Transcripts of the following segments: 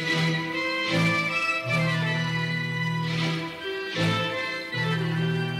Thank you.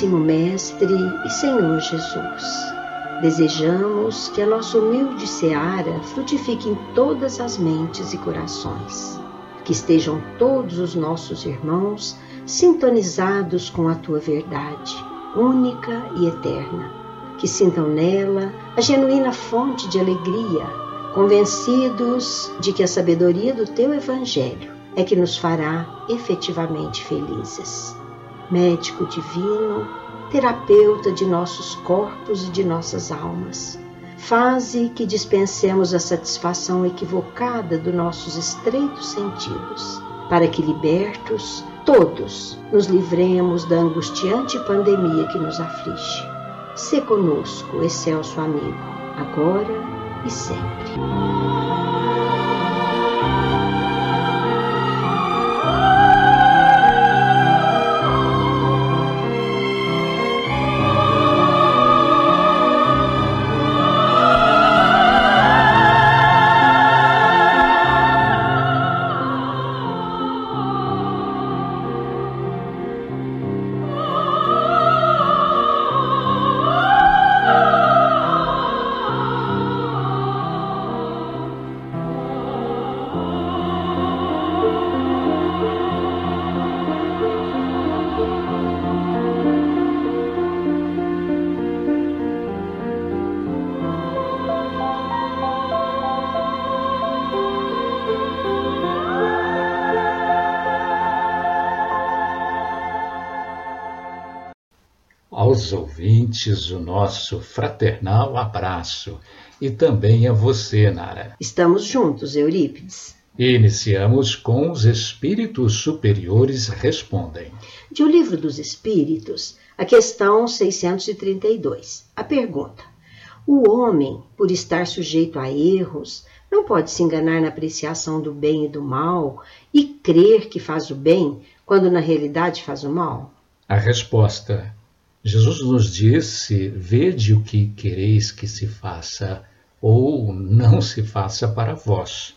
Amantíssimo Mestre e Senhor Jesus, desejamos que a nossa humilde seara frutifique em todas as mentes e corações, que estejam todos os nossos irmãos sintonizados com a tua verdade, única e eterna, que sintam nela a genuína fonte de alegria, convencidos de que a sabedoria do teu Evangelho é que nos fará efetivamente felizes médico divino, terapeuta de nossos corpos e de nossas almas. Faze que dispensemos a satisfação equivocada dos nossos estreitos sentidos, para que, libertos, todos nos livremos da angustiante pandemia que nos aflige. Se conosco, excelso amigo, agora e sempre. Ouvintes o nosso fraternal abraço e também a você, Nara. Estamos juntos, Eurípides. Iniciamos com os Espíritos Superiores Respondem. De O Livro dos Espíritos, a questão 632. A pergunta: O homem, por estar sujeito a erros, não pode se enganar na apreciação do bem e do mal e crer que faz o bem quando na realidade faz o mal? A resposta Jesus nos disse: Vede o que quereis que se faça, ou não se faça para vós.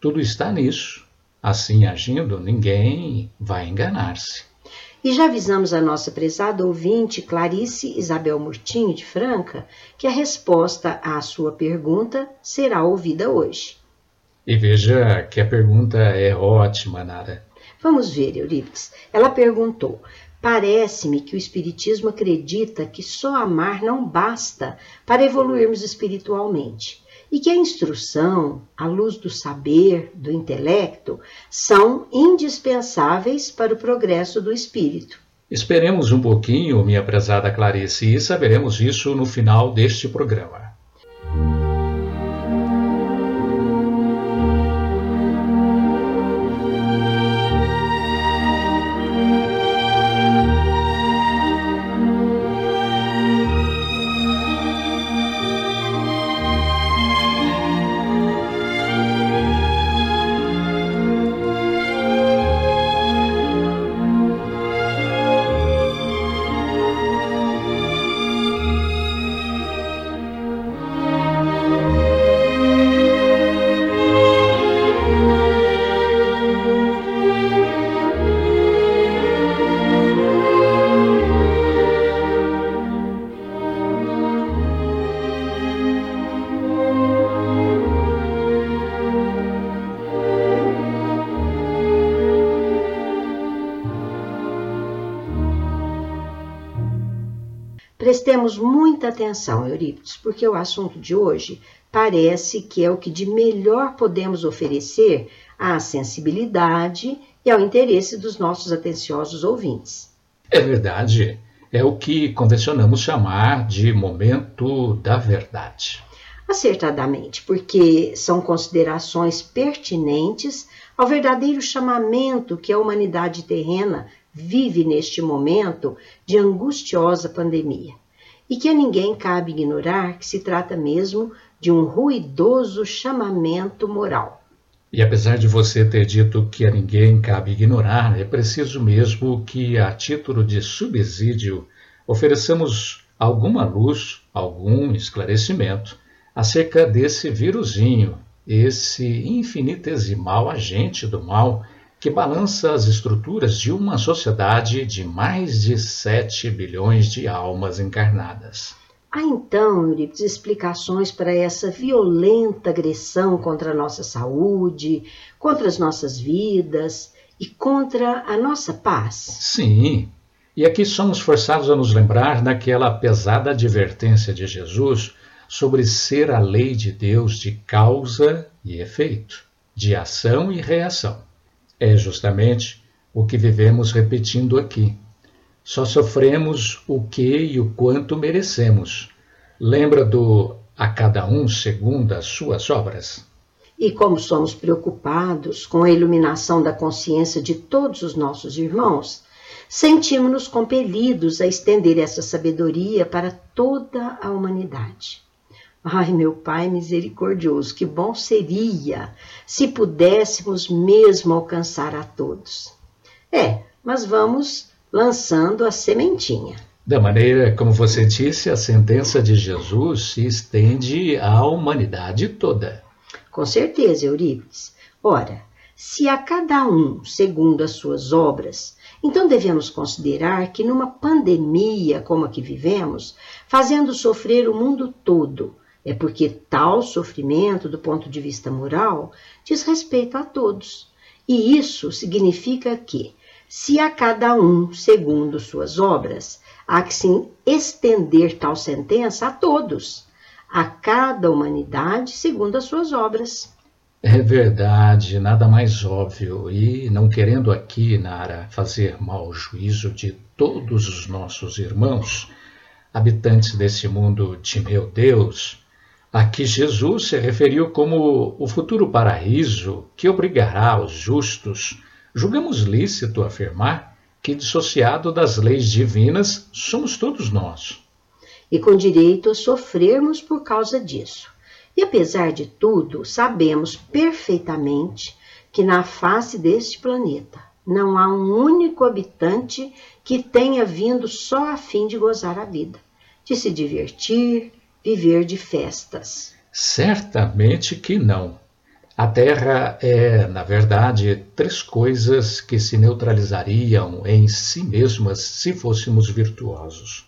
Tudo está nisso. Assim agindo, ninguém vai enganar-se. E já avisamos a nossa prezada ouvinte Clarice Isabel Murtinho de Franca que a resposta à sua pergunta será ouvida hoje. E veja que a pergunta é ótima, Nara. Vamos ver, Eurípides. Ela perguntou: Parece-me que o Espiritismo acredita que só amar não basta para evoluirmos espiritualmente e que a instrução, a luz do saber, do intelecto, são indispensáveis para o progresso do espírito. Esperemos um pouquinho, minha prezada Clarice, e saberemos isso no final deste programa. Prestemos muita atenção, Eurípides, porque o assunto de hoje parece que é o que de melhor podemos oferecer à sensibilidade e ao interesse dos nossos atenciosos ouvintes. É verdade. É o que convencionamos chamar de momento da verdade. Acertadamente, porque são considerações pertinentes ao verdadeiro chamamento que a humanidade terrena vive neste momento de angustiosa pandemia, e que a ninguém cabe ignorar que se trata mesmo de um ruidoso chamamento moral. E apesar de você ter dito que a ninguém cabe ignorar, é preciso mesmo que, a título de subsídio, ofereçamos alguma luz, algum esclarecimento acerca desse vírusinho, esse infinitesimal agente do mal que balança as estruturas de uma sociedade de mais de 7 bilhões de almas encarnadas. Há então, Eurípides, explicações para essa violenta agressão contra a nossa saúde, contra as nossas vidas e contra a nossa paz? Sim, e aqui somos forçados a nos lembrar daquela pesada advertência de Jesus sobre ser a lei de Deus de causa e efeito, de ação e reação. É justamente o que vivemos repetindo aqui. Só sofremos o que e o quanto merecemos. Lembra do a cada um segundo as suas obras? E como somos preocupados com a iluminação da consciência de todos os nossos irmãos, sentimos-nos compelidos a estender essa sabedoria para toda a humanidade. Ai, meu Pai misericordioso, que bom seria se pudéssemos mesmo alcançar a todos. É, mas vamos lançando a sementinha. Da maneira como você disse, a sentença de Jesus se estende à humanidade toda. Com certeza, Eurípides. Ora, se a cada um segundo as suas obras, então devemos considerar que numa pandemia como a que vivemos, fazendo sofrer o mundo todo, é porque tal sofrimento, do ponto de vista moral, diz respeito a todos. E isso significa que, se a cada um, segundo suas obras, há que se estender tal sentença a todos, a cada humanidade, segundo as suas obras. É verdade, nada mais óbvio. E não querendo aqui, Nara, fazer mau juízo de todos os nossos irmãos, habitantes desse mundo de meu Deus, a que Jesus se referiu como o futuro paraíso que obrigará os justos, julgamos lícito afirmar que, dissociado das leis divinas, somos todos nós. E com direito a sofrermos por causa disso. E apesar de tudo, sabemos perfeitamente que na face deste planeta não há um único habitante que tenha vindo só a fim de gozar a vida, de se divertir, viver de festas? Certamente que não. A Terra é, na verdade, três coisas que se neutralizariam em si mesmas se fôssemos virtuosos.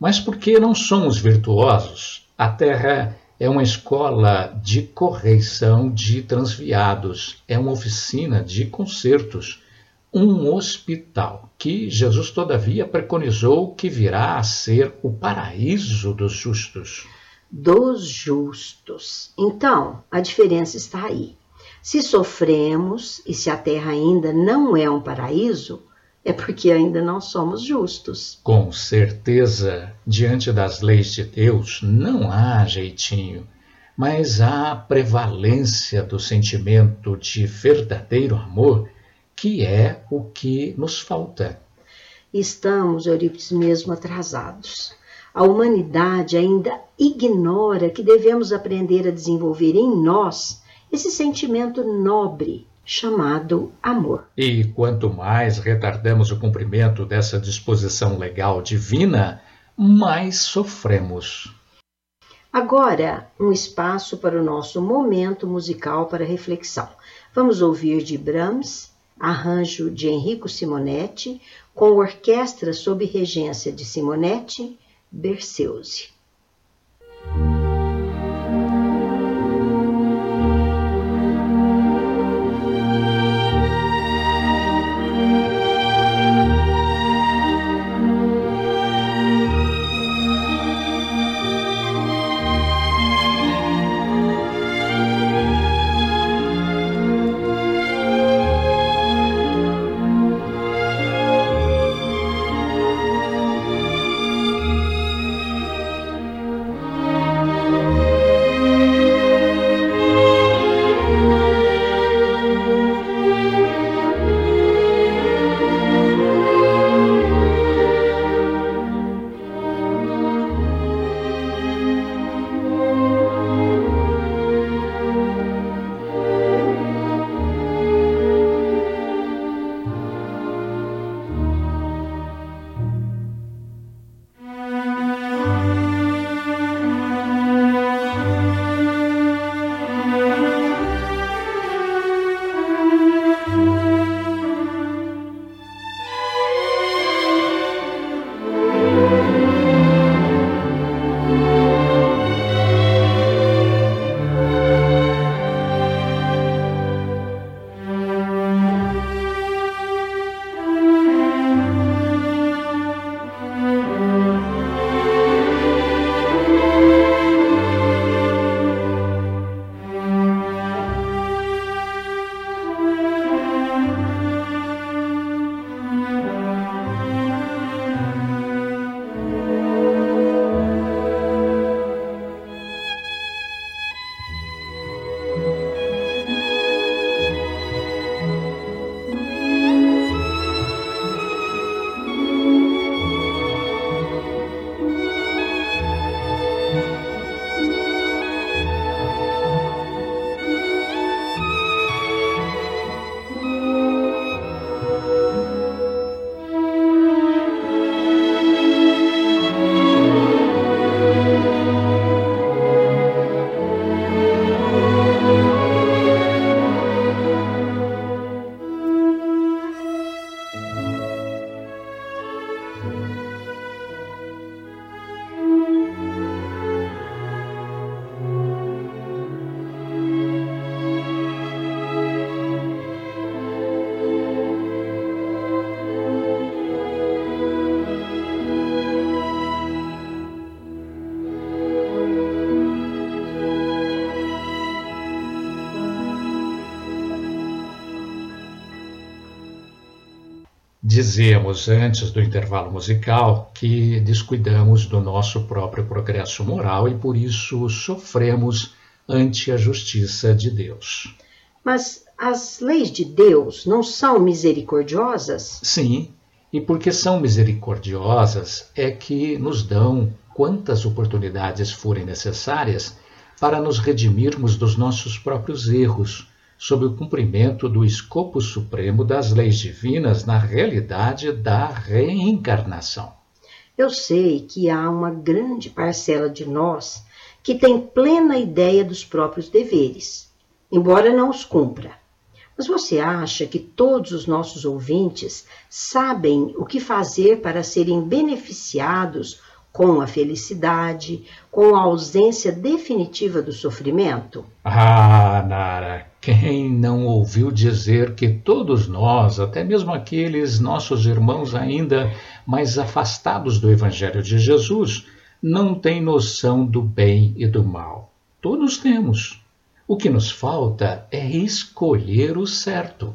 Mas por que não somos virtuosos? A Terra é uma escola de correição de transviados, é uma oficina de concertos, um hospital que Jesus, todavia, preconizou que virá a ser o paraíso dos justos. Dos justos. Então, a diferença está aí. Se sofremos e se a terra ainda não é um paraíso, é porque ainda não somos justos. Com certeza, diante das leis de Deus, não há jeitinho, mas há prevalência do sentimento de verdadeiro amor que é o que nos falta. Estamos, Eurípides, mesmo atrasados. A humanidade ainda ignora que devemos aprender a desenvolver em nós esse sentimento nobre chamado amor. E quanto mais retardamos o cumprimento dessa disposição legal divina, mais sofremos. Agora, um espaço para o nosso momento musical para reflexão. Vamos ouvir de Brahms arranjo de Enrico Simonetti, com orquestra sob regência de Simonetti, Berceuse. Dizíamos antes do intervalo musical que descuidamos do nosso próprio progresso moral e por isso sofremos ante a justiça de Deus. Mas as leis de Deus não são misericordiosas? Sim, e porque são misericordiosas é que nos dão quantas oportunidades forem necessárias para nos redimirmos dos nossos próprios erros sob o cumprimento do escopo supremo das leis divinas na realidade da reencarnação. Eu sei que há uma grande parcela de nós que tem plena ideia dos próprios deveres, embora não os cumpra. Mas você acha que todos os nossos ouvintes sabem o que fazer para serem beneficiados com a felicidade, com a ausência definitiva do sofrimento? Ah, Nara, quem não ouviu dizer que todos nós, até mesmo aqueles nossos irmãos ainda mais afastados do Evangelho de Jesus, não têm noção do bem e do mal? Todos temos. O que nos falta é escolher o certo.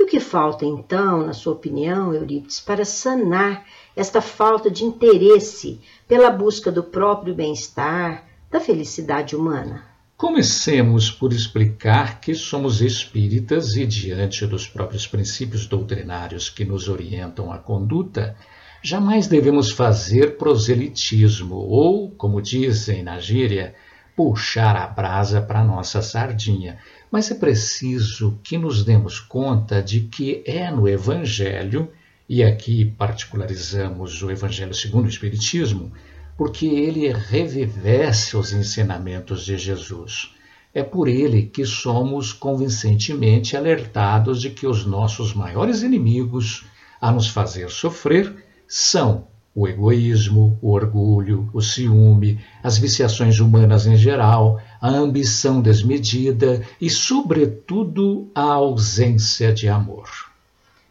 E o que falta, então, na sua opinião, Eurípides, para sanar esta falta de interesse pela busca do próprio bem-estar, da felicidade humana? Comecemos por explicar que somos espíritas e, diante dos próprios princípios doutrinários que nos orientam a conduta, jamais devemos fazer proselitismo ou, como dizem na gíria, puxar a brasa para nossa sardinha, mas é preciso que nos demos conta de que é no Evangelho, e aqui particularizamos o Evangelho segundo o Espiritismo, porque ele revivesse os ensinamentos de Jesus. É por ele que somos convincentemente alertados de que os nossos maiores inimigos a nos fazer sofrer são o egoísmo, o orgulho, o ciúme, as viciações humanas em geral, a ambição desmedida e, sobretudo, a ausência de amor.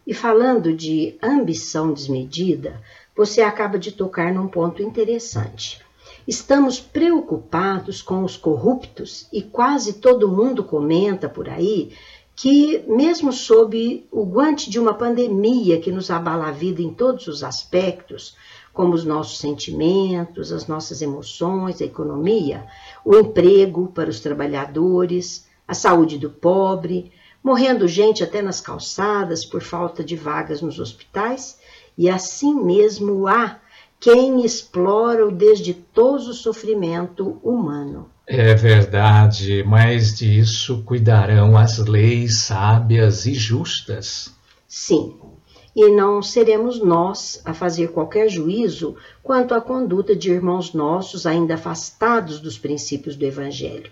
E falando de ambição desmedida, você acaba de tocar num ponto interessante. Estamos preocupados com os corruptos e quase todo mundo comenta por aí que, mesmo sob o guante de uma pandemia que nos abala a vida em todos os aspectos, como os nossos sentimentos, as nossas emoções, a economia, o emprego para os trabalhadores, a saúde do pobre, morrendo gente até nas calçadas por falta de vagas nos hospitais, e assim mesmo há quem explora o desditoso sofrimento humano. É verdade, mas disso cuidarão as leis sábias e justas. Sim, e não seremos nós a fazer qualquer juízo quanto à conduta de irmãos nossos ainda afastados dos princípios do Evangelho.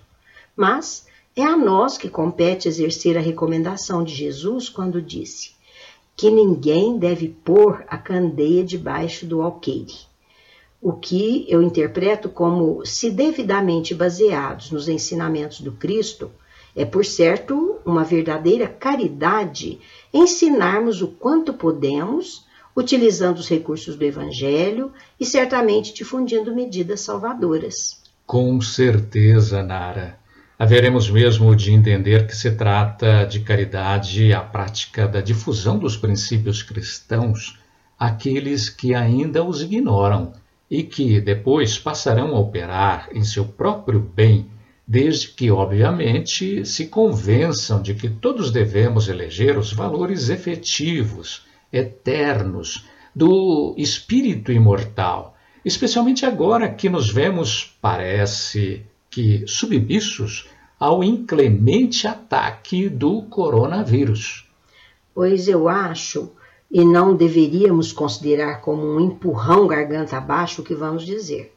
Mas é a nós que compete exercer a recomendação de Jesus quando disse que ninguém deve pôr a candeia debaixo do alqueire. O que eu interpreto como, se devidamente baseados nos ensinamentos do Cristo, é, por certo, uma verdadeira caridade ensinarmos o quanto podemos, utilizando os recursos do Evangelho e certamente difundindo medidas salvadoras. Com certeza, Nara. Haveremos mesmo de entender que se trata de caridade a prática da difusão dos princípios cristãos àqueles que ainda os ignoram e que depois passarão a operar em seu próprio bem desde que, obviamente, se convençam de que todos devemos eleger os valores efetivos, eternos, do espírito imortal, especialmente agora que nos vemos, parece que, submissos ao inclemente ataque do coronavírus. Pois eu acho, e não deveríamos considerar como um empurrão garganta abaixo o que vamos dizer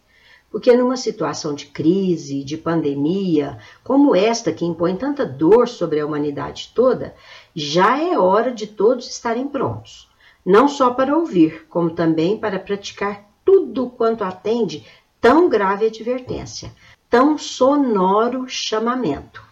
porque numa situação de crise, de pandemia, como esta que impõe tanta dor sobre a humanidade toda, já é hora de todos estarem prontos, não só para ouvir, como também para praticar tudo quanto atende tão grave advertência, tão sonoro chamamento.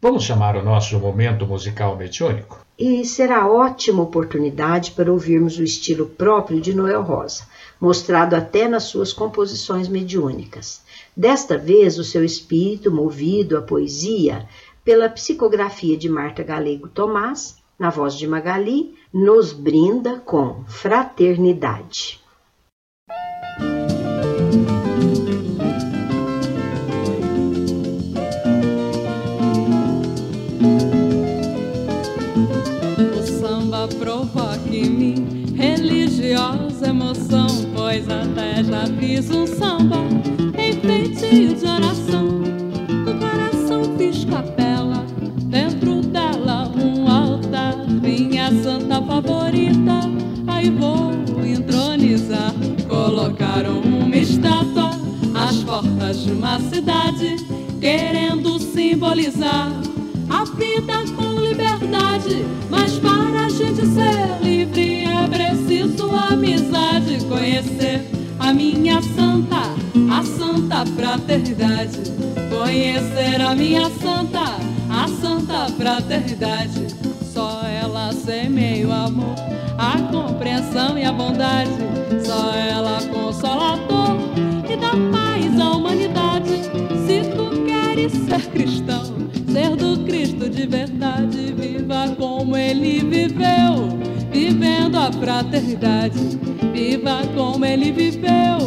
Vamos chamar o nosso momento musical mediúnico? E será ótima oportunidade para ouvirmos o estilo próprio de Noel Rosa mostrado até nas suas composições mediúnicas. Desta vez, o seu espírito, movido à poesia pela psicografia de Marta Galego Tomás, na voz de Magali, nos brinda com fraternidade. O samba religiosa emoção, pois até já fiz um samba em feitio de oração. O coração fiz capela, dentro dela um altar, minha santa favorita, aí vou entronizar. Colocaram uma estátua às portas de uma cidade, querendo simbolizar a vida com liberdade. Minha santa, a santa fraternidade. Conhecer a minha santa, a santa fraternidade. Só ela semeia o amor, a compreensão e a bondade. Só ela consola a dor e dá paz à humanidade. Se tu queres ser cristão, ser do Cristo de verdade, viva como ele viveu, vivendo a fraternidade. Viva como ele viveu,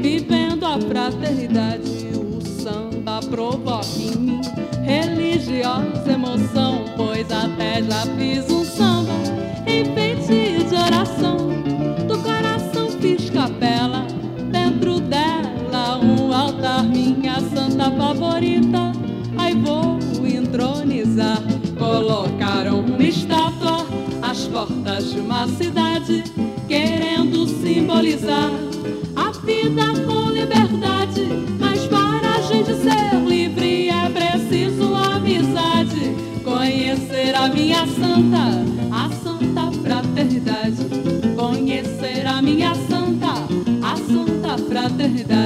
vivendo a fraternidade. O samba provoca em mim religiosa emoção, pois até já fiz um samba em de oração. Do coração fiz capela, dentro dela um altar, minha santa favorita. Aí vou entronizar. Colocaram uma estátua às portas de uma cidade, querendo simbolizar a vida com liberdade. Mas para a gente ser livre é preciso amizade. Conhecer a minha santa, a santa fraternidade. Conhecer a minha santa, a santa fraternidade.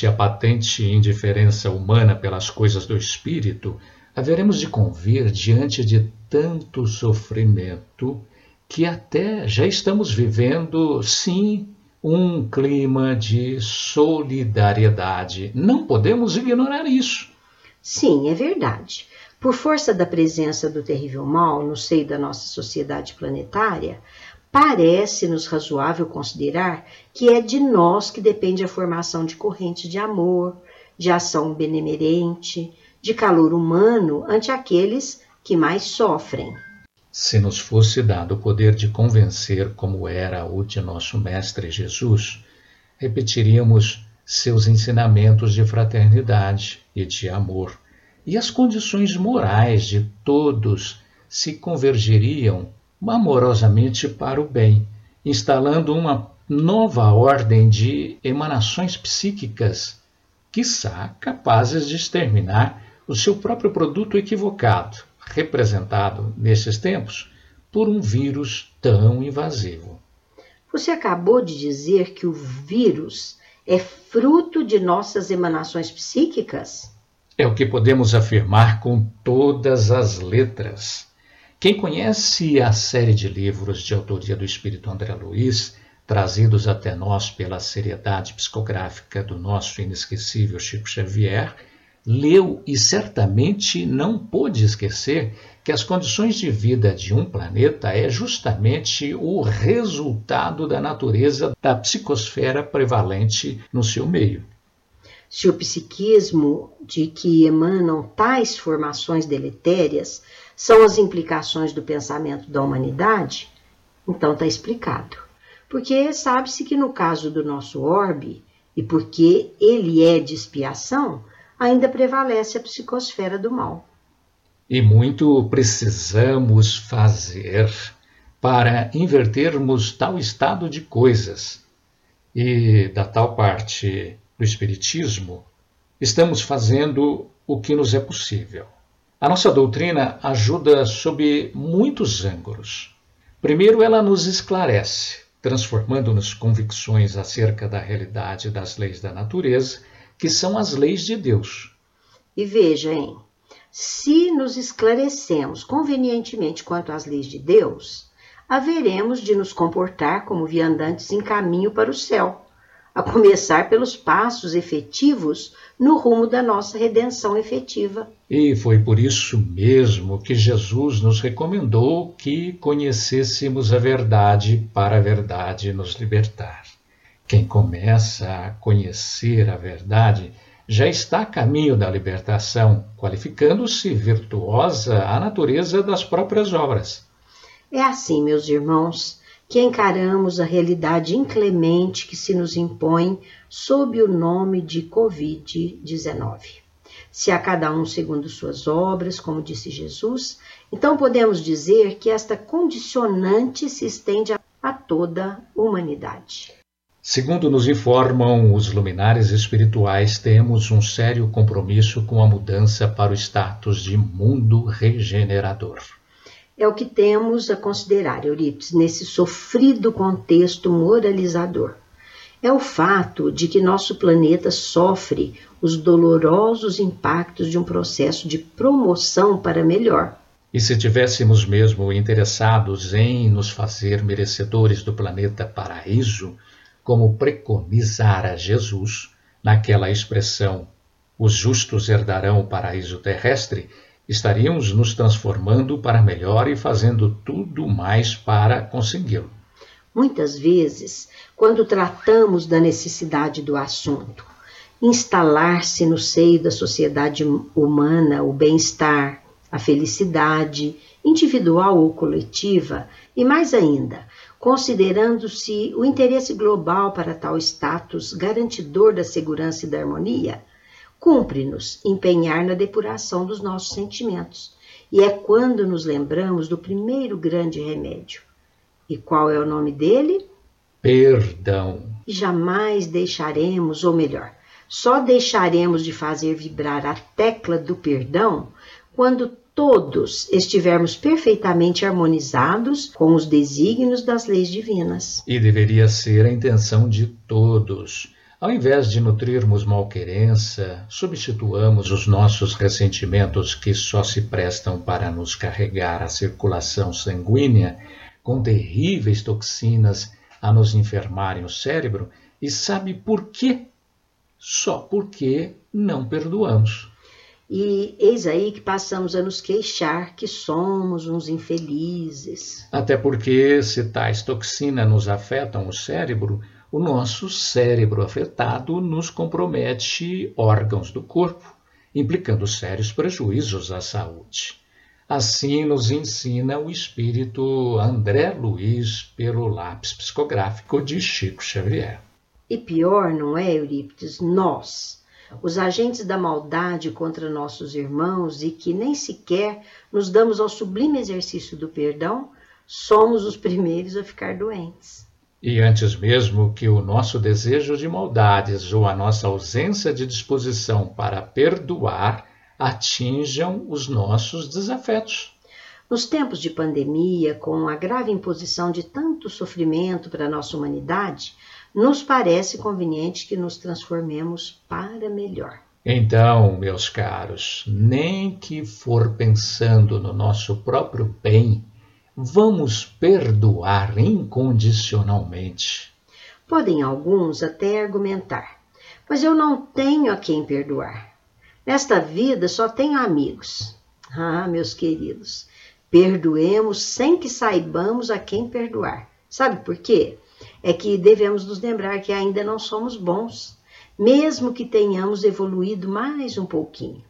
Obstante a patente indiferença humana pelas coisas do espírito, haveremos de convir diante de tanto sofrimento que até já estamos vivendo, sim, um clima de solidariedade. Não podemos ignorar isso. Sim, é verdade. Por força da presença do terrível mal no seio da nossa sociedade planetária, parece-nos razoável considerar que é de nós que depende a formação de correntes de amor, de ação benemerente, de calor humano ante aqueles que mais sofrem. Se nos fosse dado o poder de convencer, como era o de nosso Mestre Jesus, repetiríamos seus ensinamentos de fraternidade e de amor, e as condições morais de todos se convergiriam amorosamente para o bem, instalando uma nova ordem de emanações psíquicas, quiçá capazes de exterminar o seu próprio produto equivocado, representado nesses tempos por um vírus tão invasivo. Você acabou de dizer que o vírus é fruto de nossas emanações psíquicas? É o que podemos afirmar com todas as letras. Quem conhece a série de livros de autoria do espírito André Luiz, trazidos até nós pela seriedade psicográfica do nosso inesquecível Chico Xavier, leu e certamente não pôde esquecer que as condições de vida de um planeta é justamente o resultado da natureza da psicosfera prevalente no seu meio. Se o psiquismo de que emanam tais formações deletérias são as implicações do pensamento da humanidade, então está explicado. Porque sabe-se que no caso do nosso orbe, e porque ele é de expiação, ainda prevalece a psicosfera do mal. E muito precisamos fazer para invertermos tal estado de coisas. E da tal parte do Espiritismo, estamos fazendo o que nos é possível. A nossa doutrina ajuda sob muitos ângulos. Primeiro, ela nos esclarece, transformando-nos convicções acerca da realidade das leis da natureza, que são as leis de Deus. E veja, hein? Se nos esclarecemos convenientemente quanto às leis de Deus, haveremos de nos comportar como viandantes em caminho para o céu, a começar pelos passos efetivos no rumo da nossa redenção efetiva. E foi por isso mesmo que Jesus nos recomendou que conhecêssemos a verdade para a verdade nos libertar. Quem começa a conhecer a verdade já está a caminho da libertação, qualificando-se virtuosa a natureza das próprias obras. É assim, meus irmãos, que encaramos a realidade inclemente que se nos impõe sob o nome de Covid-19. Se a cada um segundo suas obras, como disse Jesus, então podemos dizer que esta condicionante se estende a toda a humanidade. Segundo nos informam os luminares espirituais, temos um sério compromisso com a mudança para o status de mundo regenerador é o que temos a considerar, Eurípides, nesse sofrido contexto moralizador. É o fato de que nosso planeta sofre os dolorosos impactos de um processo de promoção para melhor. E se tivéssemos mesmo interessados em nos fazer merecedores do planeta paraíso, como preconizara Jesus, naquela expressão, os justos herdarão o paraíso terrestre, estaríamos nos transformando para melhor e fazendo tudo mais para consegui-lo. Muitas vezes, quando tratamos da necessidade do assunto, instalar-se no seio da sociedade humana o bem-estar, a felicidade, individual ou coletiva, e mais ainda, considerando-se o interesse global para tal status garantidor da segurança e da harmonia, Cumpre-nos empenhar na depuração dos nossos sentimentos, e é quando nos lembramos do primeiro grande remédio. E qual é o nome dele? Perdão. Jamais deixaremos, ou melhor, só deixaremos de fazer vibrar a tecla do perdão quando todos estivermos perfeitamente harmonizados com os desígnios das leis divinas. E deveria ser a intenção de todos ao invés de nutrirmos malquerença, substituamos os nossos ressentimentos que só se prestam para nos carregar a circulação sanguínea com terríveis toxinas a nos enfermarem o cérebro e sabe por quê? Só porque não perdoamos. E eis aí que passamos a nos queixar que somos uns infelizes. Até porque, se tais toxinas nos afetam o cérebro, o nosso cérebro afetado nos compromete órgãos do corpo, implicando sérios prejuízos à saúde. Assim nos ensina o espírito André Luiz pelo lápis psicográfico de Chico Xavier. E pior, não é, Eurípides? Nós, os agentes da maldade contra nossos irmãos e que nem sequer nos damos ao sublime exercício do perdão, somos os primeiros a ficar doentes. E antes mesmo que o nosso desejo de maldades ou a nossa ausência de disposição para perdoar atinjam os nossos desafetos. Nos tempos de pandemia, com a grave imposição de tanto sofrimento para a nossa humanidade, nos parece conveniente que nos transformemos para melhor. Então, meus caros, nem que for pensando no nosso próprio bem, vamos perdoar incondicionalmente. Podem alguns até argumentar, mas eu não tenho a quem perdoar. Nesta vida só tenho amigos. Ah, meus queridos, perdoemos sem que saibamos a quem perdoar. Sabe por quê? É que devemos nos lembrar que ainda não somos bons, mesmo que tenhamos evoluído mais um pouquinho.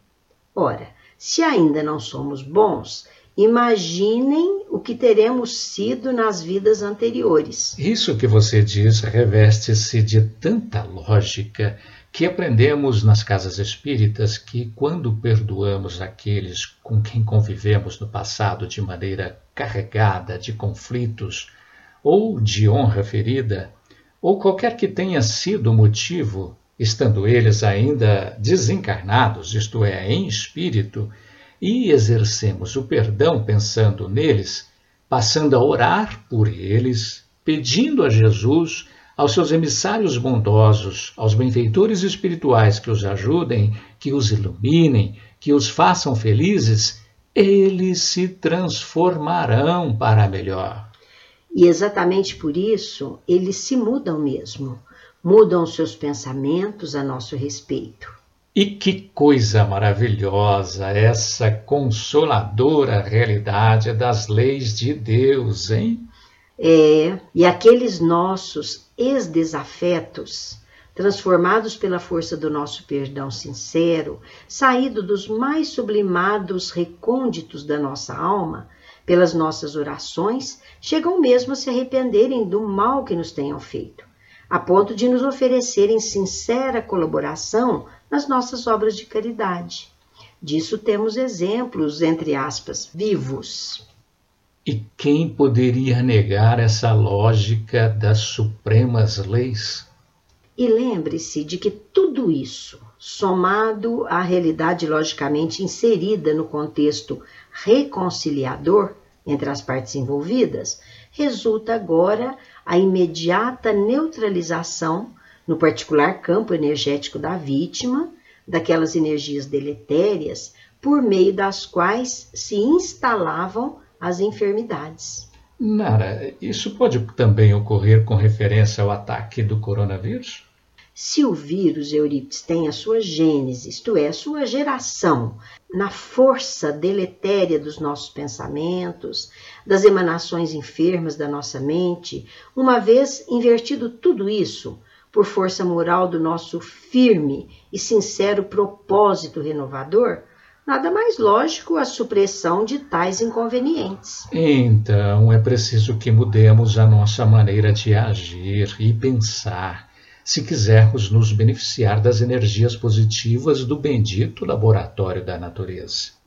Ora, se ainda não somos bons, imaginem o que teremos sido nas vidas anteriores. Isso que você diz reveste-se de tanta lógica que aprendemos nas casas espíritas que, quando perdoamos aqueles com quem convivemos no passado de maneira carregada de conflitos ou de honra ferida, ou qualquer que tenha sido o motivo, estando eles ainda desencarnados, isto é, em espírito, e exercemos o perdão pensando neles, passando a orar por eles, pedindo a Jesus aos seus emissários bondosos, aos benfeitores espirituais que os ajudem, que os iluminem, que os façam felizes, eles se transformarão para melhor. E exatamente por isso eles se mudam mesmo, mudam seus pensamentos a nosso respeito. E que coisa maravilhosa essa consoladora realidade das leis de Deus, hein? É, e aqueles nossos ex-desafetos, transformados pela força do nosso perdão sincero, saído dos mais sublimados recônditos da nossa alma, pelas nossas orações, chegam mesmo a se arrependerem do mal que nos tenham feito, a ponto de nos oferecerem sincera colaboração nas nossas obras de caridade. Disso temos exemplos, entre aspas, vivos. E quem poderia negar essa lógica das supremas leis? E lembre-se de que tudo isso, somado à realidade logicamente inserida no contexto reconciliador entre as partes envolvidas, resulta agora a imediata neutralização, no particular campo energético da vítima, daquelas energias deletérias por meio das quais se instalavam as enfermidades. Nara, isso pode também ocorrer com referência ao ataque do coronavírus? Se o vírus Eurípides tem a sua gênese, isto é, a sua geração, na força deletéria dos nossos pensamentos, das emanações enfermas da nossa mente, uma vez invertido tudo isso por força moral do nosso firme e sincero propósito renovador, nada mais lógico a supressão de tais inconvenientes. Então é preciso que mudemos a nossa maneira de agir e pensar, se quisermos nos beneficiar das energias positivas do bendito laboratório da natureza.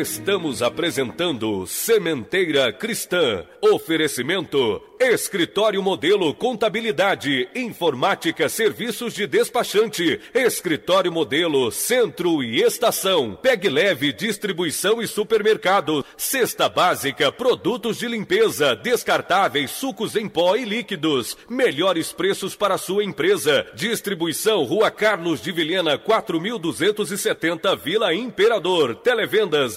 Estamos apresentando Sementeira Cristã. Oferecimento Escritório Modelo Contabilidade, Informática, Serviços de Despachante, Escritório Modelo Centro e Estação, Peg Leve Distribuição e Supermercado, Cesta Básica, Produtos de Limpeza, Descartáveis, Sucos em Pó e Líquidos, melhores preços para sua empresa, Distribuição Rua Carlos de Vilhena 4270 Vila Imperador, Televendas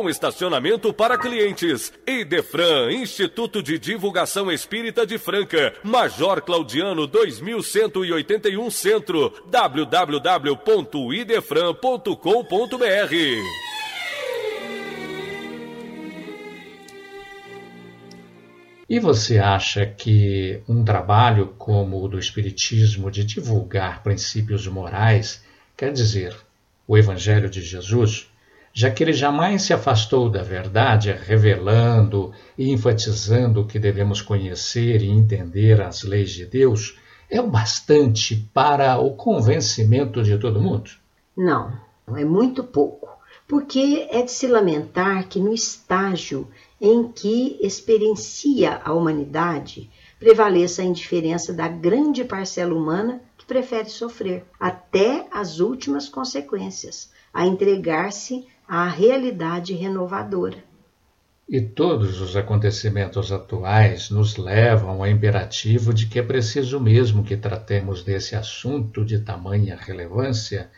com estacionamento para clientes. Idefran, Instituto de Divulgação Espírita de Franca, Major Claudiano 2181 Centro, www.idefran.com.br. E você acha que um trabalho como o do Espiritismo de divulgar princípios morais, quer dizer, o Evangelho de Jesus, já que ele jamais se afastou da verdade, revelando e enfatizando que devemos conhecer e entender as leis de Deus, é o bastante para o convencimento de todo mundo? Não, é muito pouco, porque é de se lamentar que no estágio em que experiencia a humanidade prevaleça a indiferença da grande parcela humana que prefere sofrer até as últimas consequências, a entregar-se à realidade renovadora. E todos os acontecimentos atuais nos levam ao imperativo de que é preciso mesmo que tratemos desse assunto de tamanha relevância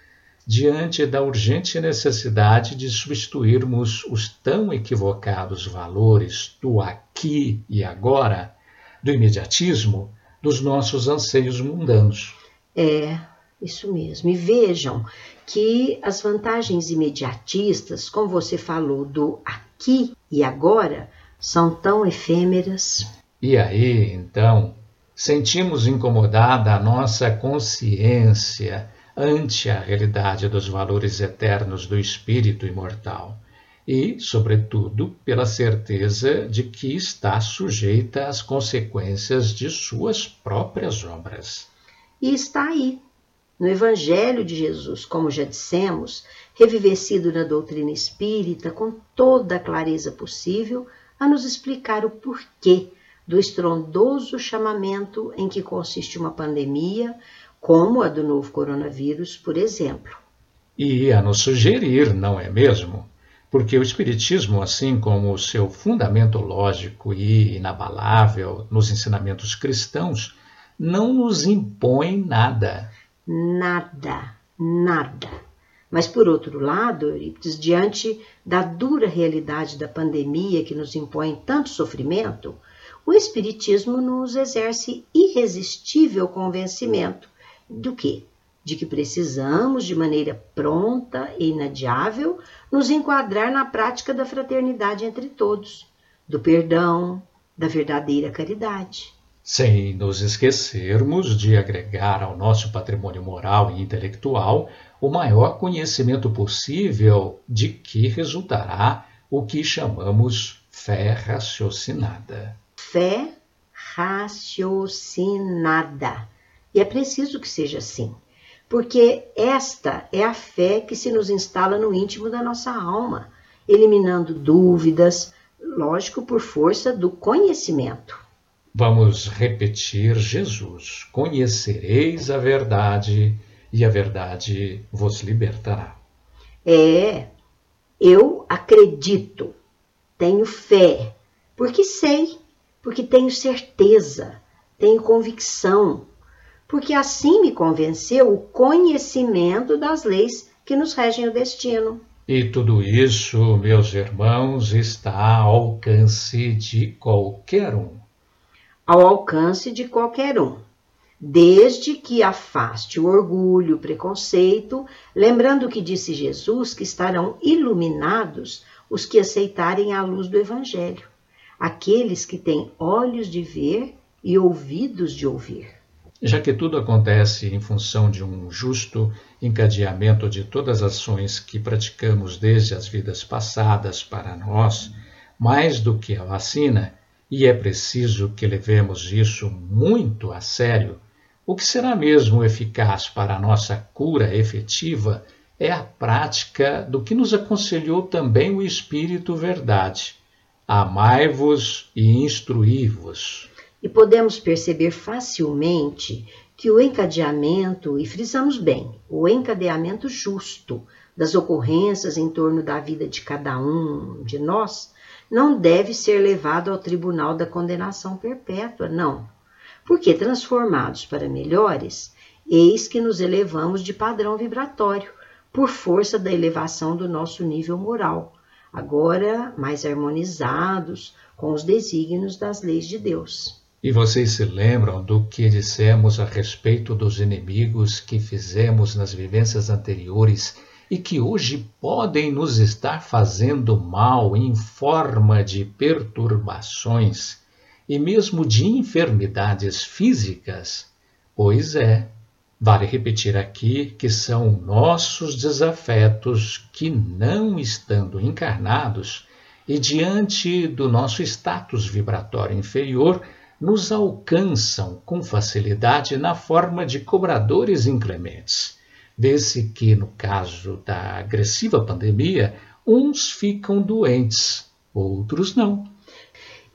diante da urgente necessidade de substituirmos os tão equivocados valores do aqui e agora, do imediatismo, dos nossos anseios mundanos. É, isso mesmo. E vejam que as vantagens imediatistas, como você falou, do aqui e agora, são tão efêmeras. E aí, então, sentimos incomodada a nossa consciência ante a realidade dos valores eternos do espírito imortal e, sobretudo, pela certeza de que está sujeita às consequências de suas próprias obras. E está aí, no Evangelho de Jesus, como já dissemos, revivecido na doutrina espírita com toda a clareza possível, a nos explicar o porquê do estrondoso chamamento em que consiste uma pandemia, como a do novo coronavírus, por exemplo. E a nos sugerir, não é mesmo? Porque o Espiritismo, assim como o seu fundamento lógico e inabalável nos ensinamentos cristãos, não nos impõe nada nada, nada. Mas, por outro lado, Eurípides, diante da dura realidade da pandemia que nos impõe tanto sofrimento, o Espiritismo nos exerce irresistível convencimento do que? De que precisamos, de maneira pronta e inadiável, nos enquadrar na prática da fraternidade entre todos, do perdão, da verdadeira caridade sem nos esquecermos de agregar ao nosso patrimônio moral e intelectual o maior conhecimento possível de que resultará o que chamamos fé raciocinada. Fé raciocinada. E é preciso que seja assim, porque esta é a fé que se nos instala no íntimo da nossa alma, eliminando dúvidas, lógico, por força do conhecimento. Vamos repetir Jesus: Conhecereis a verdade e a verdade vos libertará. É, eu acredito, tenho fé, porque sei, porque tenho certeza, tenho convicção, porque assim me convenceu o conhecimento das leis que nos regem o destino. E tudo isso, meus irmãos, está ao alcance de qualquer um ao alcance de qualquer um, desde que afaste o orgulho, o preconceito, lembrando que disse Jesus que estarão iluminados os que aceitarem a luz do Evangelho, aqueles que têm olhos de ver e ouvidos de ouvir. Já que tudo acontece em função de um justo encadeamento de todas as ações que praticamos desde as vidas passadas para nós, mais do que a vacina, e é preciso que levemos isso muito a sério. O que será mesmo eficaz para a nossa cura efetiva é a prática do que nos aconselhou também o Espírito Verdade. Amai-vos e instruí-vos. E podemos perceber facilmente que o encadeamento, e frisamos bem, o encadeamento justo das ocorrências em torno da vida de cada um de nós, não deve ser levado ao tribunal da condenação perpétua, não. Porque transformados para melhores, eis que nos elevamos de padrão vibratório, por força da elevação do nosso nível moral, agora mais harmonizados com os desígnios das leis de Deus. E vocês se lembram do que dissemos a respeito dos inimigos que fizemos nas vivências anteriores e que hoje podem nos estar fazendo mal em forma de perturbações e mesmo de enfermidades físicas? Pois é, Vale repetir aqui que são nossos desafetos que, não estando encarnados e diante do nosso status vibratório inferior, nos alcançam com facilidade na forma de cobradores inclementes. Vê-se que, no caso da agressiva pandemia, uns ficam doentes, outros não.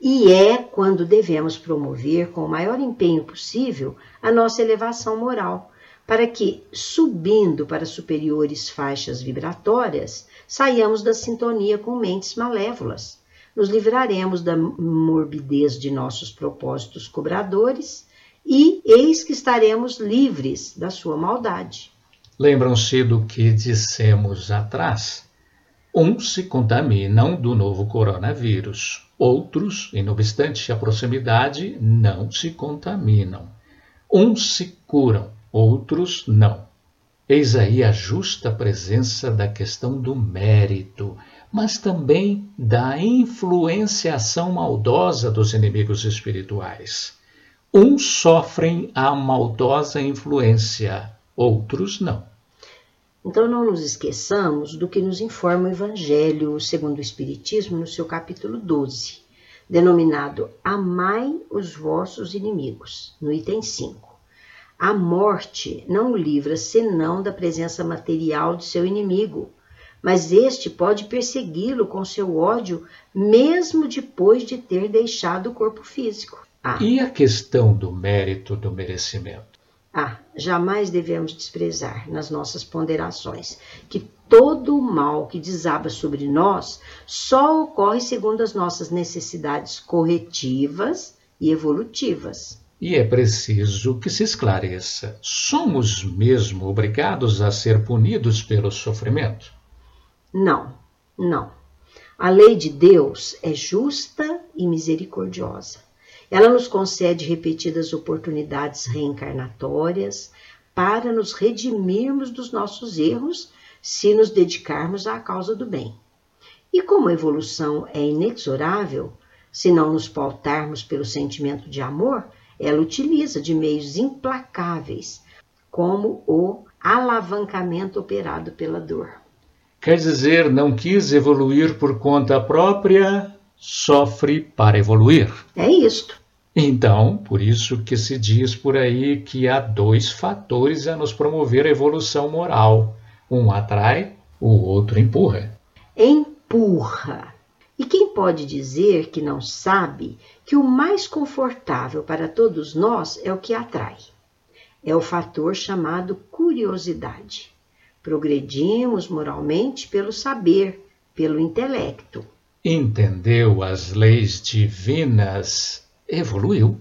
E é quando devemos promover com o maior empenho possível a nossa elevação moral para que, subindo para superiores faixas vibratórias, saiamos da sintonia com mentes malévolas. Nos livraremos da morbidez de nossos propósitos cobradores e eis que estaremos livres da sua maldade. Lembram-se do que dissemos atrás? Uns se contaminam do novo coronavírus, outros, e não obstante a proximidade, não se contaminam. Uns se curam, outros não. Eis aí a justa presença da questão do mérito, mas também da influenciação maldosa dos inimigos espirituais. Uns sofrem a maldosa influência, outros não. Então não nos esqueçamos do que nos informa o Evangelho segundo o Espiritismo no seu capítulo 12, denominado Amai os vossos inimigos, no item 5. A morte não o livra senão da presença material de seu inimigo, mas este pode persegui-lo com seu ódio mesmo depois de ter deixado o corpo físico. Ah. E a questão do mérito do merecimento? Ah, jamais devemos desprezar nas nossas ponderações que todo o mal que desaba sobre nós só ocorre segundo as nossas necessidades corretivas e evolutivas. E é preciso que se esclareça: somos mesmo obrigados a ser punidos pelo sofrimento? Não, não. A lei de Deus é justa e misericordiosa. Ela nos concede repetidas oportunidades reencarnatórias para nos redimirmos dos nossos erros se nos dedicarmos à causa do bem. E como a evolução é inexorável, se não nos pautarmos pelo sentimento de amor, ela utiliza de meios implacáveis, como o alavancamento operado pela dor. Quer dizer, não quis evoluir por conta própria, sofre para evoluir. É isto. Então, por isso que se diz por aí que há dois fatores a nos promover a evolução moral. Um atrai, o outro empurra. Empurra. E quem pode dizer que não sabe que o mais confortável para todos nós é o que atrai? É o fator chamado curiosidade. Progredimos moralmente pelo saber, pelo intelecto. Entendeu as leis divinas, evoluiu.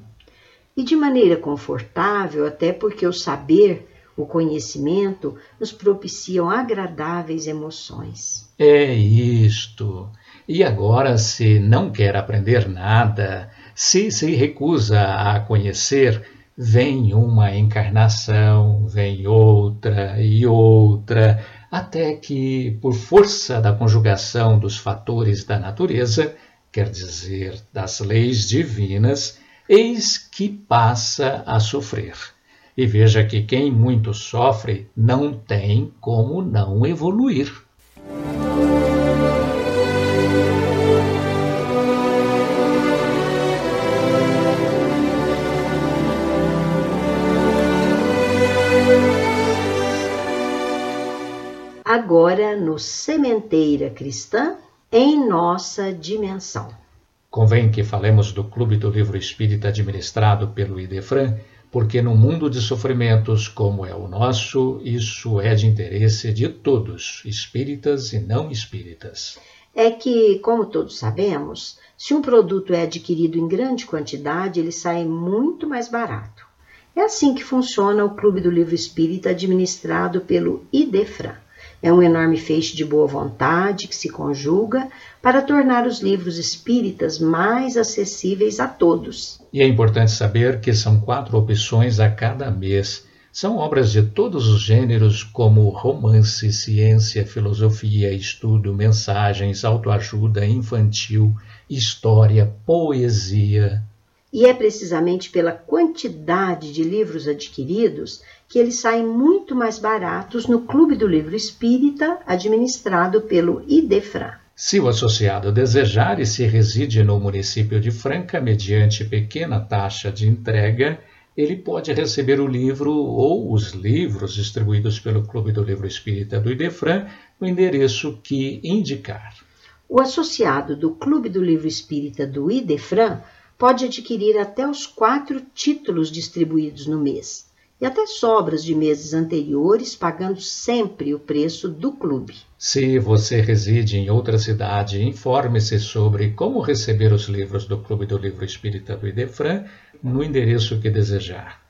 E de maneira confortável, até porque o saber o conhecimento nos propiciam agradáveis emoções. É isto. E agora, se não quer aprender nada, se se recusa a conhecer, vem uma encarnação, vem outra e outra, até que, por força da conjugação dos fatores da natureza, quer dizer, das leis divinas, eis que passa a sofrer. E veja que quem muito sofre não tem como não evoluir. Agora no Sementeira Cristã, em nossa dimensão. Convém que falemos do Clube do Livro Espírita administrado pelo Idefran porque no mundo de sofrimentos como é o nosso, isso é de interesse de todos, espíritas e não espíritas. É que, como todos sabemos, se um produto é adquirido em grande quantidade, ele sai muito mais barato. É assim que funciona o Clube do Livro Espírita administrado pelo IDEFRAN. É um enorme feixe de boa vontade que se conjuga para tornar os livros espíritas mais acessíveis a todos. E é importante saber que são quatro opções a cada mês. São obras de todos os gêneros, como romance, ciência, filosofia, estudo, mensagens, autoajuda, infantil, história, poesia. E é precisamente pela quantidade de livros adquiridos que eles saem muito mais baratos no Clube do Livro Espírita, administrado pelo IDEFRAN. Se o associado desejar e se reside no município de Franca, mediante pequena taxa de entrega, ele pode receber o livro ou os livros distribuídos pelo Clube do Livro Espírita do IDEFRAN no endereço que indicar. O associado do Clube do Livro Espírita do IDEFRAN pode adquirir até os quatro títulos distribuídos no mês e até sobras de meses anteriores, pagando sempre o preço do clube. Se você reside em outra cidade, informe-se sobre como receber os livros do Clube do Livro Espírita do Idefran no endereço que desejar.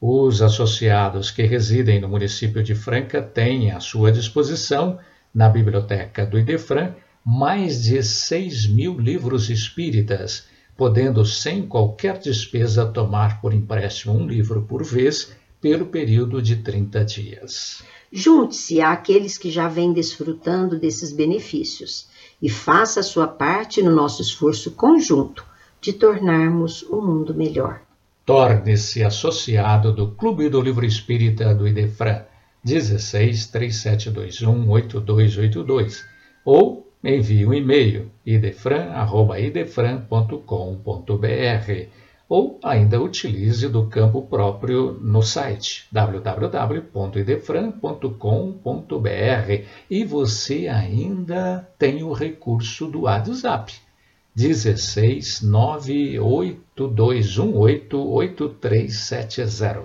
Os associados que residem no município de Franca têm à sua disposição, na biblioteca do Idefran, mais de 6 mil livros espíritas, podendo sem qualquer despesa tomar por empréstimo um livro por vez pelo período de 30 dias. Junte-se àqueles que já vêm desfrutando desses benefícios e faça a sua parte no nosso esforço conjunto de tornarmos o mundo melhor. Torne-se associado do Clube do Livro Espírita do Idefran 16 3721 8282 ou envie um e-mail idefran@idefran.com.br ou ainda utilize do campo próprio no site www.idefran.com.br e você ainda tem o recurso do WhatsApp 16 982188370.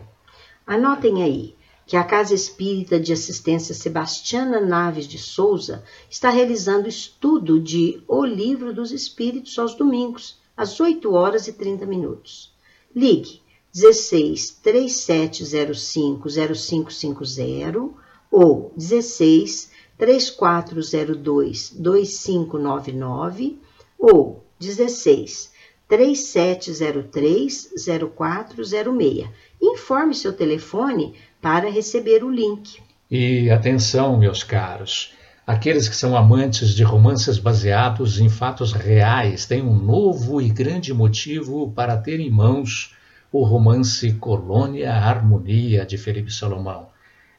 Anotem aí que a Casa Espírita de Assistência Sebastiana Naves de Souza está realizando estudo de O Livro dos Espíritos aos domingos às 8 horas e 30 minutos. Ligue 16 3705 0550 ou 16 3402 2599 ou 16 3703 0406. Informe seu telefone para receber o link. E atenção, meus caros. Aqueles que são amantes de romances baseados em fatos reais têm um novo e grande motivo para ter em mãos o romance Colônia Harmonia de Felipe Salomão.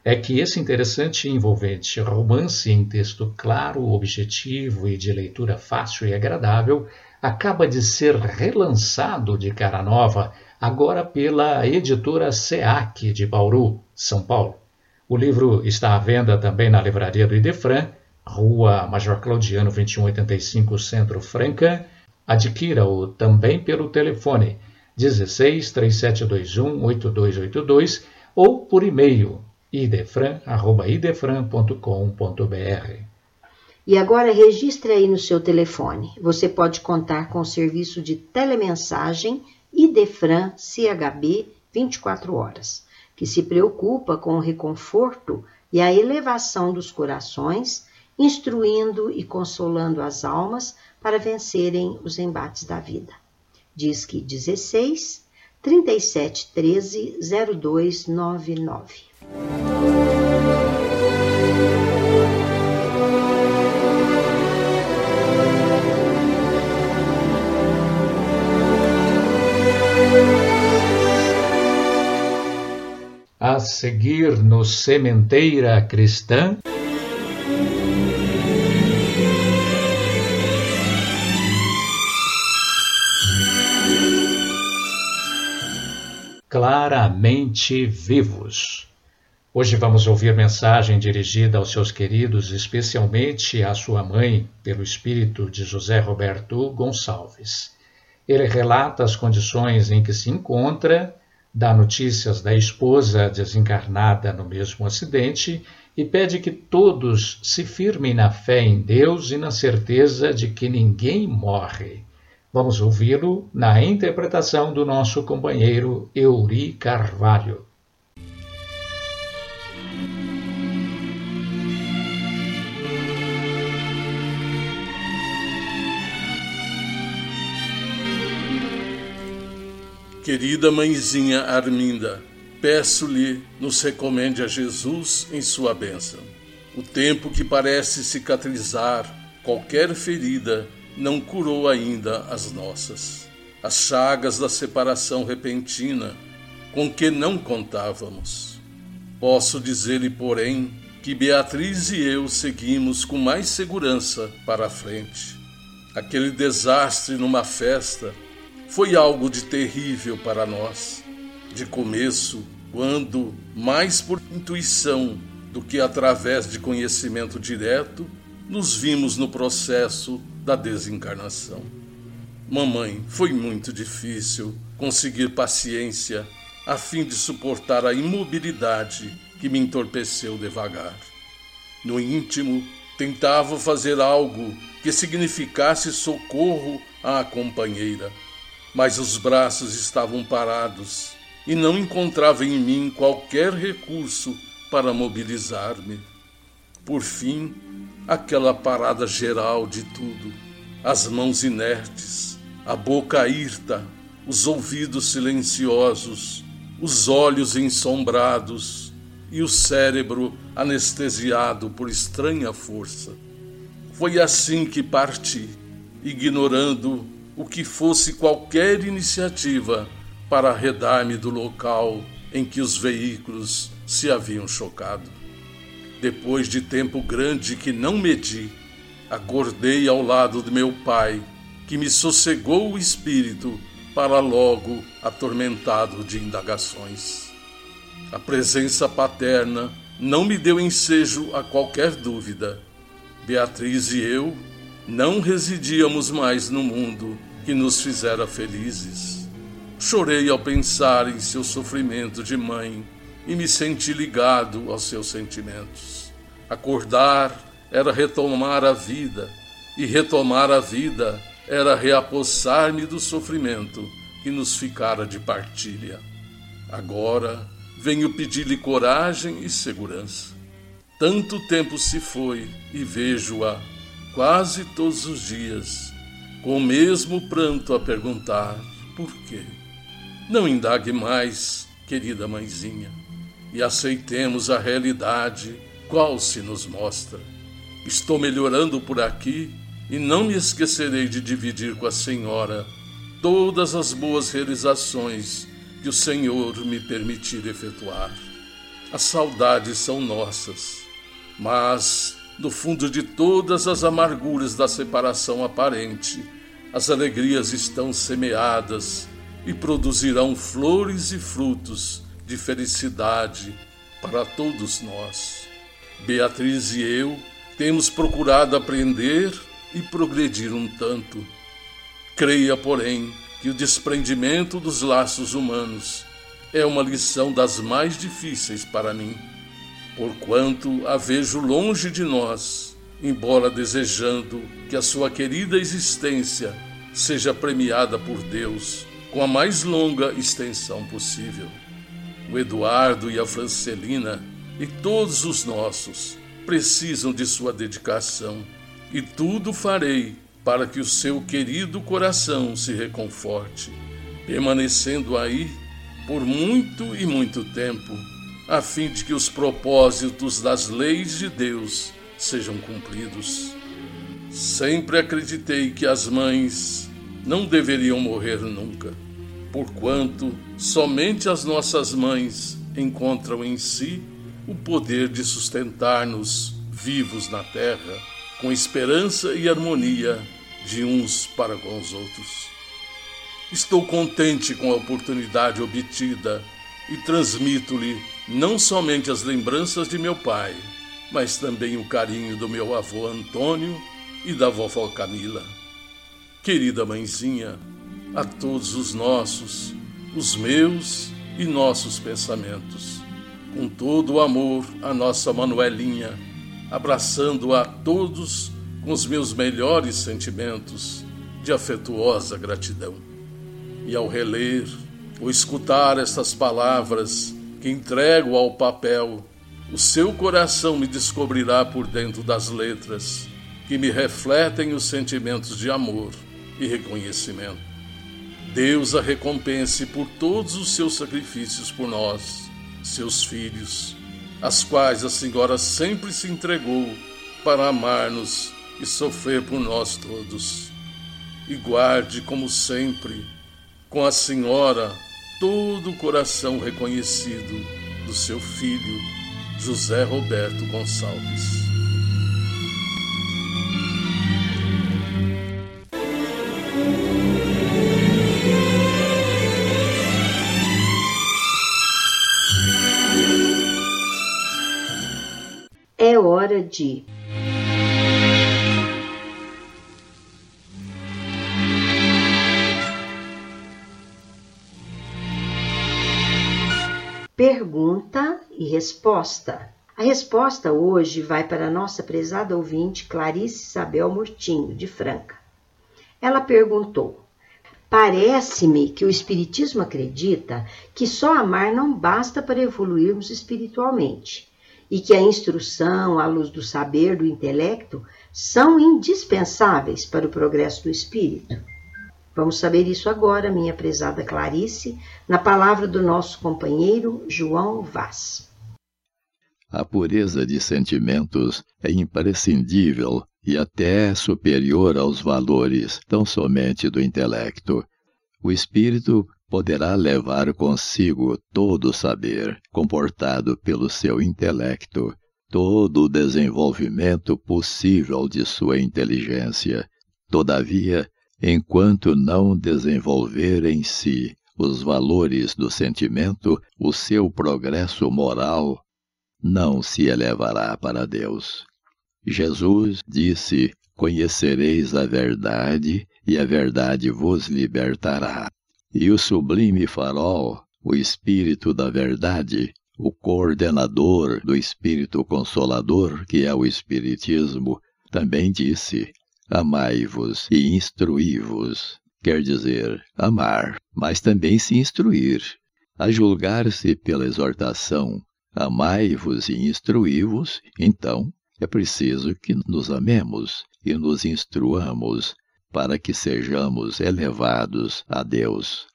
É que esse interessante e envolvente romance em texto claro, objetivo e de leitura fácil e agradável acaba de ser relançado de cara nova agora pela editora SEAC de Bauru, São Paulo. O livro está à venda também na livraria do Idefran, Rua Major Claudiano 2185, Centro Franca. Adquira-o também pelo telefone 16 3721 8282 ou por e-mail idefran@idefran.com.br. E agora registre aí no seu telefone. Você pode contar com o serviço de telemensagem Idefran CHB 24 horas que se preocupa com o reconforto e a elevação dos corações, instruindo e consolando as almas para vencerem os embates da vida. Diz que 16 37 13 0299. A seguir no Sementeira Cristã. Claramente vivos. Hoje vamos ouvir mensagem dirigida aos seus queridos, especialmente à sua mãe, pelo espírito de José Roberto Gonçalves. Ele relata as condições em que se encontra dá notícias da esposa desencarnada no mesmo acidente e pede que todos se firmem na fé em Deus e na certeza de que ninguém morre. Vamos ouvi-lo na interpretação do nosso companheiro Euri Carvalho. Querida mãezinha Arminda, peço-lhe nos recomende a Jesus em sua bênção. O tempo que parece cicatrizar qualquer ferida não curou ainda as nossas. as chagas da separação repentina com que não contávamos. Posso dizer-lhe, porém, que Beatriz e eu seguimos com mais segurança para a frente. Aquele desastre numa festa foi algo de terrível para nós. De começo, quando, mais por intuição do que através de conhecimento direto, nos vimos no processo da desencarnação. Mamãe, foi muito difícil conseguir paciência a fim de suportar a imobilidade que me entorpeceu devagar. No íntimo, tentava fazer algo que significasse socorro à companheira, mas os braços estavam parados e não encontrava em mim qualquer recurso para mobilizar-me. Por fim, aquela parada geral de tudo, as mãos inertes, a boca hirta, os ouvidos silenciosos, os olhos ensombrados e o cérebro anestesiado por estranha força. Foi assim que parti, ignorando o que fosse qualquer iniciativa para arredar-me do local em que os veículos se haviam chocado. Depois de tempo grande que não medi, acordei ao lado de meu pai, que me sossegou o espírito para logo atormentado de indagações. A presença paterna não me deu ensejo a qualquer dúvida. Beatriz e eu não residíamos mais no mundo que nos fizera felizes. Chorei ao pensar em seu sofrimento de mãe e me senti ligado aos seus sentimentos. Acordar era retomar a vida, e retomar a vida era reapossar-me do sofrimento que nos ficara de partilha. Agora venho pedir-lhe coragem e segurança. Tanto tempo se foi e vejo-a quase todos os dias, com o mesmo pranto a perguntar por quê. Não indague mais, querida mãezinha, e aceitemos a realidade qual se nos mostra. Estou melhorando por aqui e não me esquecerei de dividir com a Senhora todas as boas realizações que o Senhor me permitir efetuar. As saudades são nossas, mas no fundo de todas as amarguras da separação aparente, as alegrias estão semeadas e produzirão flores e frutos de felicidade para todos nós. Beatriz e eu temos procurado aprender e progredir um tanto. Creia, porém, que o desprendimento dos laços humanos é uma lição das mais difíceis para mim, porquanto a vejo longe de nós, embora desejando que a sua querida existência seja premiada por Deus com a mais longa extensão possível. O Eduardo e a Francelina e todos os nossos precisam de sua dedicação e tudo farei para que o seu querido coração se reconforte, permanecendo aí por muito e muito tempo, a fim de que os propósitos das leis de Deus sejam cumpridos. Sempre acreditei que as mães não deveriam morrer nunca, porquanto somente as nossas mães encontram em si o poder de sustentar-nos vivos na terra com esperança e harmonia de uns para com os outros. Estou contente com a oportunidade obtida e transmito-lhe não somente as lembranças de meu pai, mas também o carinho do meu avô Antônio e da vovó Camila. Querida mãezinha, a todos os nossos, os meus e nossos pensamentos. Com todo o amor, a nossa Manuelinha abraçando a todos com os meus melhores sentimentos de afetuosa gratidão. E ao reler ou escutar estas palavras entrego ao papel, o seu coração me descobrirá por dentro das letras que me refletem os sentimentos de amor e reconhecimento. Deus a recompense por todos os seus sacrifícios por nós, seus filhos as quais a Senhora sempre se entregou para amar-nos e sofrer por nós todos. E guarde, como sempre, com a senhora todo o coração reconhecido do seu filho José Roberto Gonçalves. É hora de Pergunta e resposta. A resposta hoje vai para a nossa prezada ouvinte Clarice Isabel Murtinho, de Franca. Ela perguntou: Parece-me que o Espiritismo acredita que só amar não basta para evoluirmos espiritualmente e que a instrução, a luz do saber, do intelecto, são indispensáveis para o progresso do espírito. Vamos saber isso agora, minha prezada Clarice, na palavra do nosso companheiro João Vaz. A pureza de sentimentos é imprescindível e até superior aos valores tão somente do intelecto. O espírito poderá levar consigo todo o saber comportado pelo seu intelecto, todo o desenvolvimento possível de sua inteligência. Todavia, enquanto não desenvolver em si os valores do sentimento, o seu progresso moral não se elevará para Deus. Jesus disse: Conhecereis a verdade, e a verdade vos libertará. E o sublime farol, o Espírito da Verdade, o coordenador do Espírito Consolador, que é o Espiritismo, também disse: Amai-vos e instruí-vos, quer dizer, amar, mas também se instruir. A julgar-se pela exortação, amai-vos e instruí-vos, então é preciso que nos amemos e nos instruamos para que sejamos elevados a Deus.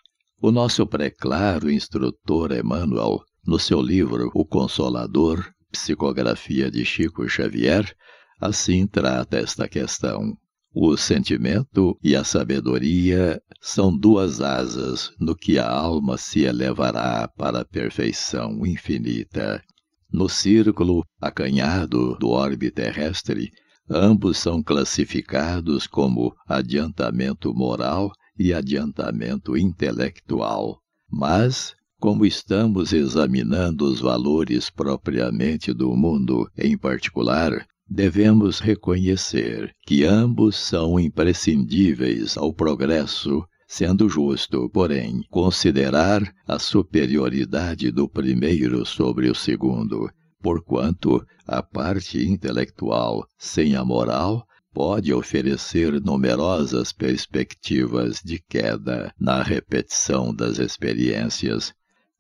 O nosso preclaro instrutor Emmanuel, no seu livro O Consolador, Psicografia de Chico Xavier, assim trata esta questão. O sentimento e a sabedoria são duas asas no que a alma se elevará para a perfeição infinita. No círculo acanhado do orbe terrestre, ambos são classificados como adiantamento moral e adiantamento intelectual. Mas, como estamos examinando os valores propriamente do mundo em particular, devemos reconhecer que ambos são imprescindíveis ao progresso, sendo justo, porém, considerar a superioridade do primeiro sobre o segundo, porquanto a parte intelectual sem a moral pode oferecer numerosas perspectivas de queda na repetição das experiências,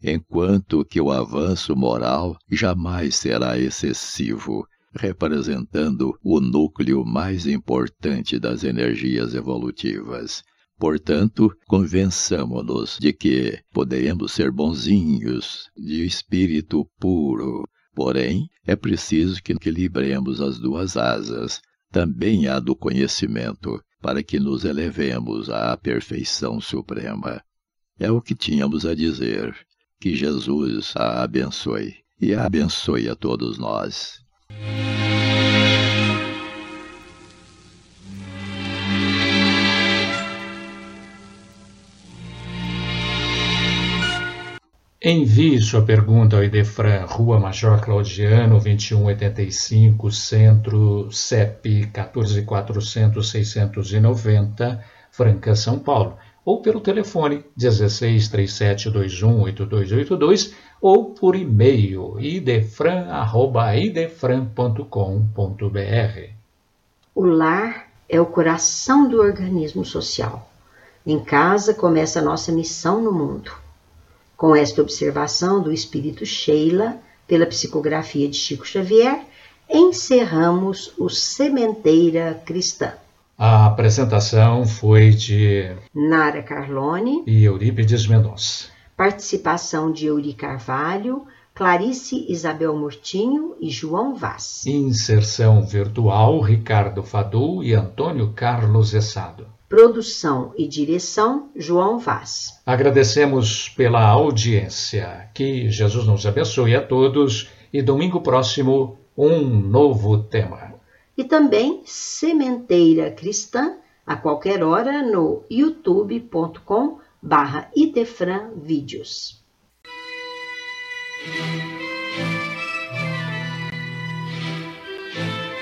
enquanto que o avanço moral jamais será excessivo representando o núcleo mais importante das energias evolutivas. Portanto, convençamo-nos de que poderemos ser bonzinhos, de espírito puro. Porém, é preciso que equilibremos as duas asas, também a do conhecimento, para que nos elevemos à perfeição suprema. É o que tínhamos a dizer. Que Jesus a abençoe e a abençoe a todos nós. Envie sua pergunta ao Idefran, Rua Major Claudiano, 2185, Centro, CEP 14400-690, Franca, São Paulo, ou pelo telefone 16 3721 8282 ou por e-mail idefran@idefran.com.br. O lar é o coração do organismo social. Em casa começa a nossa missão no mundo. Com esta observação do espírito Sheila, pela psicografia de Chico Xavier, encerramos o Sementeira Cristã. A apresentação foi de Nara Carlone e Eurípides Mendonça. Participação de Euri Carvalho, Clarice Isabel Murtinho e João Vaz. Inserção virtual Ricardo Fadu e Antônio Carlos Essado. Produção e direção João Vaz. Agradecemos pela audiência. Que Jesus nos abençoe a todos e domingo próximo um novo tema. E também Sementeira Cristã a qualquer hora no youtube.com